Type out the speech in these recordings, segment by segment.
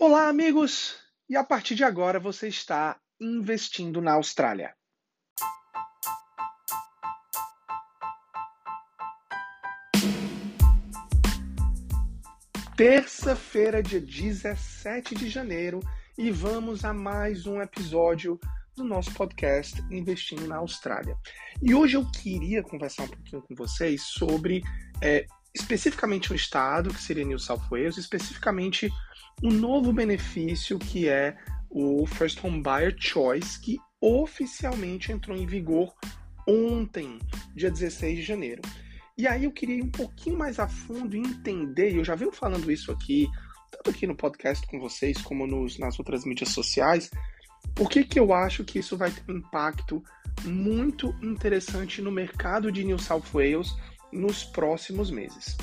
Olá, amigos! E a partir de agora você está investindo na Austrália. Terça-feira, dia 17 de janeiro, e vamos a mais um episódio do nosso podcast Investindo na Austrália. E hoje eu queria conversar um pouquinho com vocês sobre é, especificamente o estado, que seria New South Wales, especificamente um novo benefício que é o First Home Buyer Choice, que oficialmente entrou em vigor ontem, dia 16 de janeiro. E aí eu queria ir um pouquinho mais a fundo e entender, eu já venho falando isso aqui, tanto aqui no podcast com vocês, como nos, nas outras mídias sociais, por que, que eu acho que isso vai ter um impacto muito interessante no mercado de New South Wales nos próximos meses.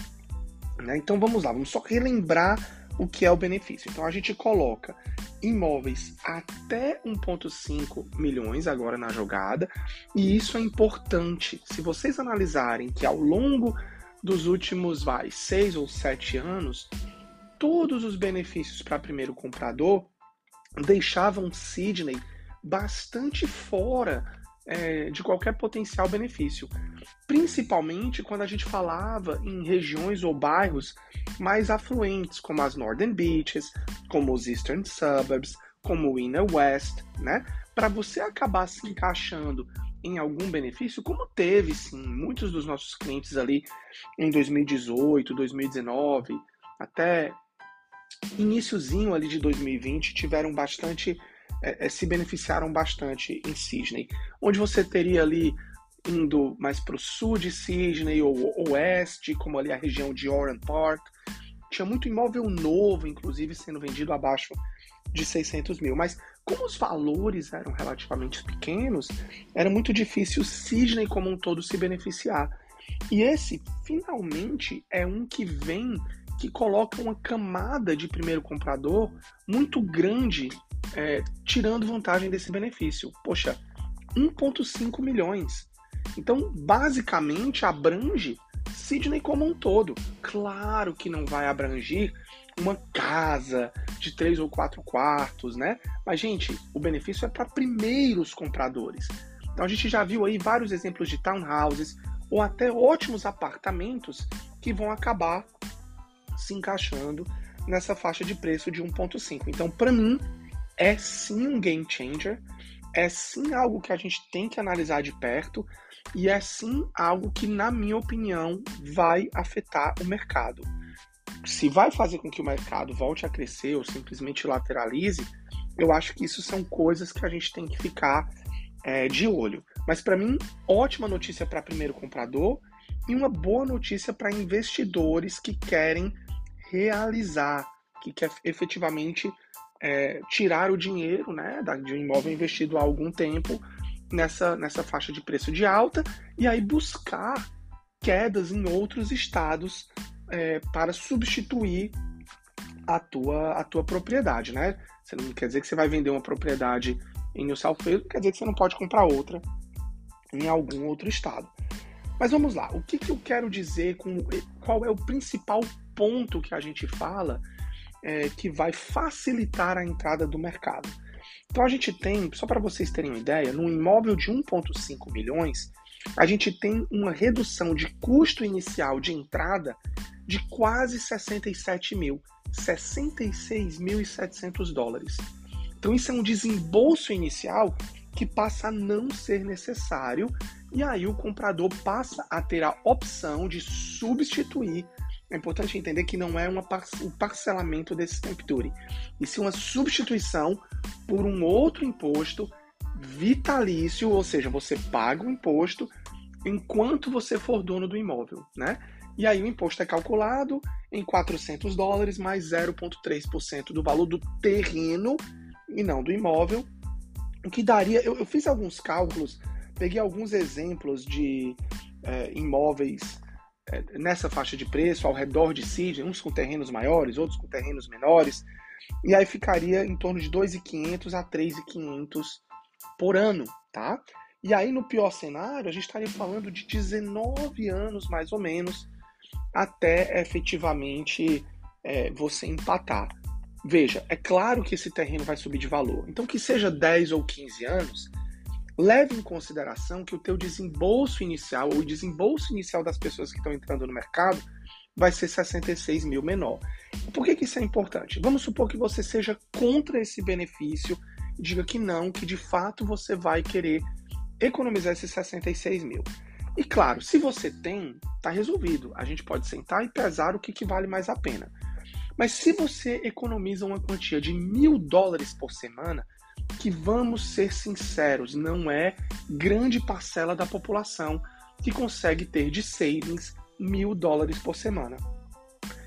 Né? Então vamos lá, vamos só relembrar o que é o benefício. Então a gente coloca imóveis até 1,5 milhões agora na jogada, e isso é importante. Se vocês analisarem que ao longo dos últimos vai, seis ou sete anos, todos os benefícios para primeiro comprador deixavam Sydney bastante fora é, de qualquer potencial benefício. Principalmente quando a gente falava em regiões ou bairros mais afluentes, como as Northern Beaches, como os Eastern Suburbs, como o Inner West, né? Para você acabar se encaixando em algum benefício, como teve sim muitos dos nossos clientes ali em 2018, 2019, até iníciozinho ali de 2020 tiveram bastante é, é, se beneficiaram bastante em Sydney, onde você teria ali indo mais para o sul de Sydney ou oeste, como ali a região de Oran Park, tinha muito imóvel novo, inclusive sendo vendido abaixo de 600 mil. Mas como os valores eram relativamente pequenos, era muito difícil Sydney como um todo se beneficiar. E esse, finalmente, é um que vem que coloca uma camada de primeiro comprador muito grande, é, tirando vantagem desse benefício. Poxa, 1,5 milhões. Então, basicamente, abrange Sydney como um todo. Claro que não vai abranger uma casa de três ou quatro quartos, né? Mas, gente, o benefício é para primeiros compradores. Então, a gente já viu aí vários exemplos de townhouses ou até ótimos apartamentos que vão acabar se encaixando nessa faixa de preço de 1.5. Então, para mim, é sim um game changer, é sim algo que a gente tem que analisar de perto e é sim algo que, na minha opinião, vai afetar o mercado. Se vai fazer com que o mercado volte a crescer ou simplesmente lateralize, eu acho que isso são coisas que a gente tem que ficar é, de olho. Mas para mim, ótima notícia para primeiro comprador e uma boa notícia para investidores que querem realizar, que quer efetivamente é, tirar o dinheiro né, de um imóvel investido há algum tempo nessa, nessa faixa de preço de alta e aí buscar quedas em outros estados é, para substituir a tua, a tua propriedade, né? Você não quer dizer que você vai vender uma propriedade em New South Wales, quer dizer que você não pode comprar outra em algum outro estado. Mas vamos lá, o que, que eu quero dizer com qual é o principal ponto que a gente fala é, que vai facilitar a entrada do mercado. Então a gente tem, só para vocês terem uma ideia, num imóvel de 1,5 milhões, a gente tem uma redução de custo inicial de entrada de quase 67 mil, 66.700 dólares. Então isso é um desembolso inicial que passa a não ser necessário e aí o comprador passa a ter a opção de substituir é importante entender que não é par um parcelamento desse duty, e sim uma substituição por um outro imposto vitalício, ou seja, você paga o imposto enquanto você for dono do imóvel, né? E aí o imposto é calculado em 400 dólares mais 0,3% do valor do terreno e não do imóvel, o que daria. Eu, eu fiz alguns cálculos, peguei alguns exemplos de é, imóveis nessa faixa de preço, ao redor de Sydney, uns com terrenos maiores, outros com terrenos menores, e aí ficaria em torno de 2.500 a 3.500 por ano, tá? E aí no pior cenário, a gente estaria falando de 19 anos mais ou menos até efetivamente é, você empatar. Veja, é claro que esse terreno vai subir de valor. Então, que seja 10 ou 15 anos, leve em consideração que o teu desembolso inicial, ou o desembolso inicial das pessoas que estão entrando no mercado, vai ser 66 mil menor. Por que, que isso é importante? Vamos supor que você seja contra esse benefício, diga que não, que de fato você vai querer economizar esses 66 mil. E claro, se você tem, tá resolvido. A gente pode sentar e pesar o que, que vale mais a pena. Mas se você economiza uma quantia de mil dólares por semana, que vamos ser sinceros, não é grande parcela da população que consegue ter de savings mil dólares por semana.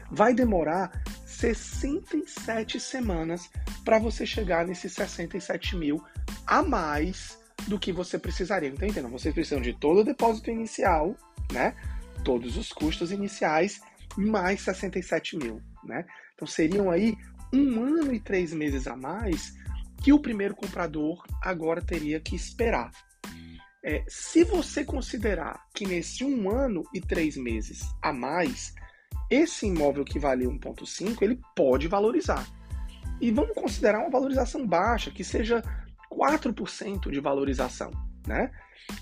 Vai demorar 67 semanas para você chegar nesses 67 mil a mais do que você precisaria. Então, entendam, vocês precisam de todo o depósito inicial, né? Todos os custos iniciais, mais 67 mil, né? Então, seriam aí um ano e três meses a mais que o primeiro comprador agora teria que esperar. É, se você considerar que nesse um ano e três meses a mais, esse imóvel que vale 1,5, ele pode valorizar. E vamos considerar uma valorização baixa, que seja 4% de valorização, né?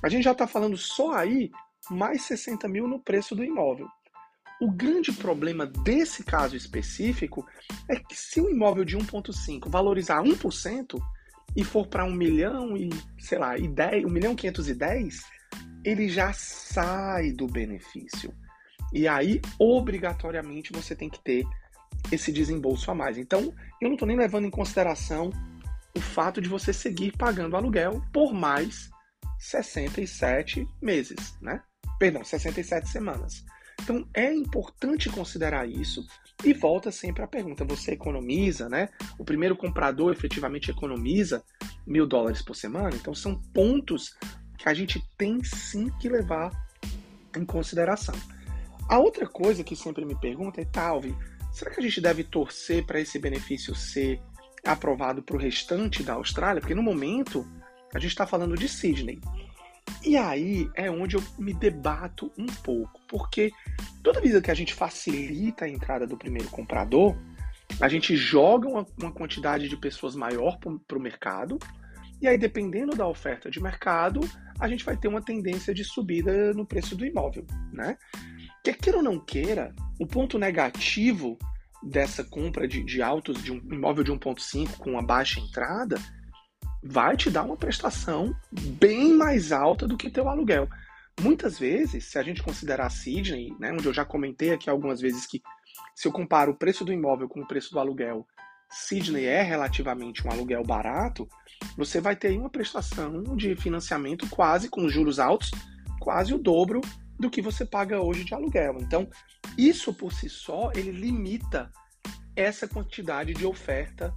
A gente já está falando só aí mais 60 mil no preço do imóvel. O grande problema desse caso específico é que se o imóvel de 1,5 valorizar 1% e for para 1 milhão e, sei lá, e 10, 1 milhão 510, ele já sai do benefício. E aí, obrigatoriamente, você tem que ter esse desembolso a mais. Então, eu não estou nem levando em consideração o fato de você seguir pagando aluguel por mais 67 meses, né? Perdão, 67 semanas. Então é importante considerar isso e volta sempre a pergunta: você economiza, né? O primeiro comprador efetivamente economiza mil dólares por semana? Então são pontos que a gente tem sim que levar em consideração. A outra coisa que sempre me pergunta é, Talvi, será que a gente deve torcer para esse benefício ser aprovado para o restante da Austrália, porque no momento a gente está falando de Sydney. E aí é onde eu me debato um pouco, porque toda vez que a gente facilita a entrada do primeiro comprador, a gente joga uma, uma quantidade de pessoas maior para o mercado, e aí, dependendo da oferta de mercado, a gente vai ter uma tendência de subida no preço do imóvel, né? Quer queira ou não queira, o ponto negativo dessa compra de, de autos de um imóvel de 1.5 com uma baixa entrada vai te dar uma prestação bem mais alta do que teu aluguel. Muitas vezes, se a gente considerar Sydney, né, onde eu já comentei aqui algumas vezes que se eu comparo o preço do imóvel com o preço do aluguel, Sydney é relativamente um aluguel barato, você vai ter uma prestação de financiamento quase com juros altos, quase o dobro do que você paga hoje de aluguel. Então, isso por si só, ele limita essa quantidade de oferta,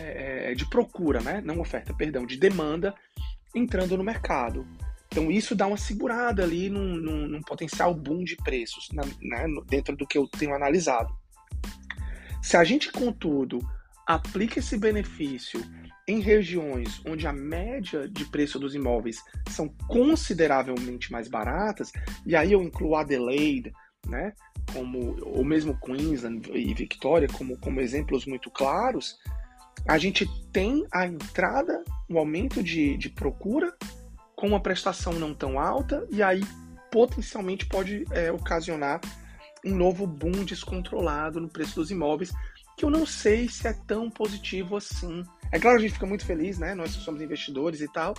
é, é, de procura, né? Não oferta, perdão, de demanda entrando no mercado. Então, isso dá uma segurada ali num, num, num potencial boom de preços, na, né? dentro do que eu tenho analisado. Se a gente, contudo, aplica esse benefício em regiões onde a média de preço dos imóveis são consideravelmente mais baratas, e aí eu incluo Adelaide, né, como ou mesmo Queensland e Victoria como, como exemplos muito claros, a gente tem a entrada, o aumento de, de procura com uma prestação não tão alta, e aí potencialmente pode é, ocasionar um novo boom descontrolado no preço dos imóveis, que eu não sei se é tão positivo assim é claro que a gente fica muito feliz, né? Nós somos investidores e tal,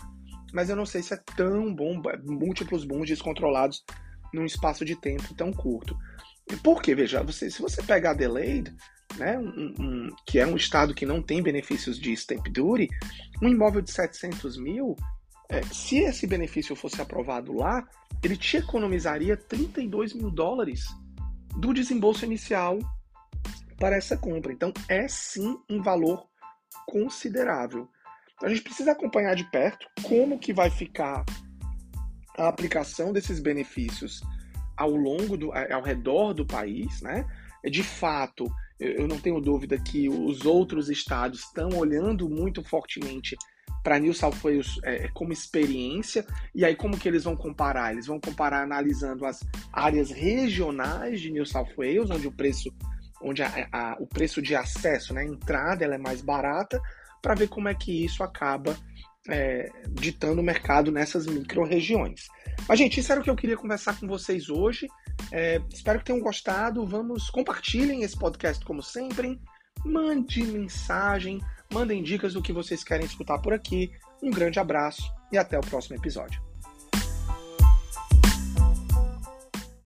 mas eu não sei se é tão bom, múltiplos bons descontrolados num espaço de tempo tão curto. Por quê? Veja, você, se você pega Adelaide, né, um, um, que é um estado que não tem benefícios de stamp duty, um imóvel de 700 mil, é, se esse benefício fosse aprovado lá, ele te economizaria 32 mil dólares do desembolso inicial para essa compra. Então, é sim um valor considerável. Então, a gente precisa acompanhar de perto como que vai ficar a aplicação desses benefícios ao longo do, ao redor do país, né? De fato, eu não tenho dúvida que os outros estados estão olhando muito fortemente para New South Wales é, como experiência e aí como que eles vão comparar? Eles vão comparar analisando as áreas regionais de New South Wales, onde o preço onde a, a, o preço de acesso, né, a entrada, ela é mais barata, para ver como é que isso acaba é, ditando o mercado nessas micro-regiões. Mas, gente, isso era o que eu queria conversar com vocês hoje. É, espero que tenham gostado. Vamos, compartilhem esse podcast como sempre. Mande mensagem, mandem dicas do que vocês querem escutar por aqui. Um grande abraço e até o próximo episódio.